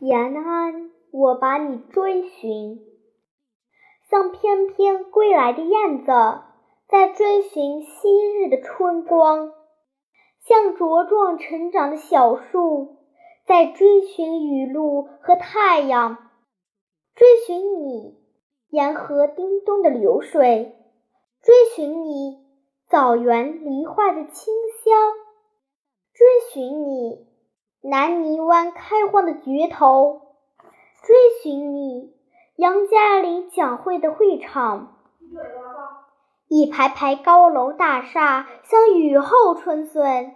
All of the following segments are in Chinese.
延安，我把你追寻，像翩翩归来的燕子，在追寻昔日的春光；像茁壮成长的小树，在追寻雨露和太阳。追寻你，沿河叮咚的流水；追寻你，枣园梨花的清香；追寻你。南泥湾开荒的绝头，追寻你；杨家岭讲会的会场，一排排高楼大厦像雨后春笋，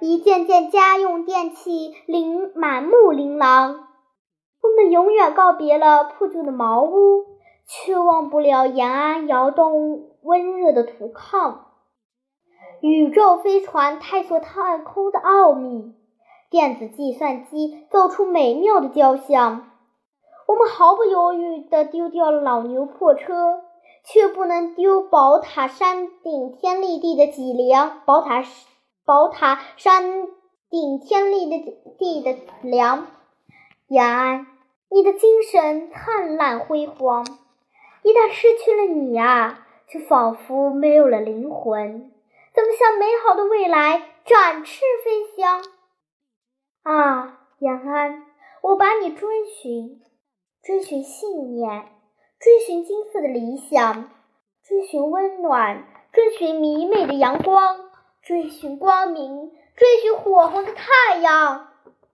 一件件家用电器琳满目琳琅。我们永远告别了破旧的茅屋，却忘不了延安窑洞温热的土炕。宇宙飞船探索太空的奥秘。电子计算机奏出美妙的交响，我们毫不犹豫地丢掉了老牛破车，却不能丢宝塔山顶天立地的脊梁。宝塔宝塔山顶天立的地的梁，延安，你的精神灿烂辉煌。一旦失去了你啊，就仿佛没有了灵魂，怎么向美好的未来展翅飞翔？延安，我把你追寻，追寻信念，追寻金色的理想，追寻温暖，追寻明媚的阳光，追寻光明，追寻火红的太阳。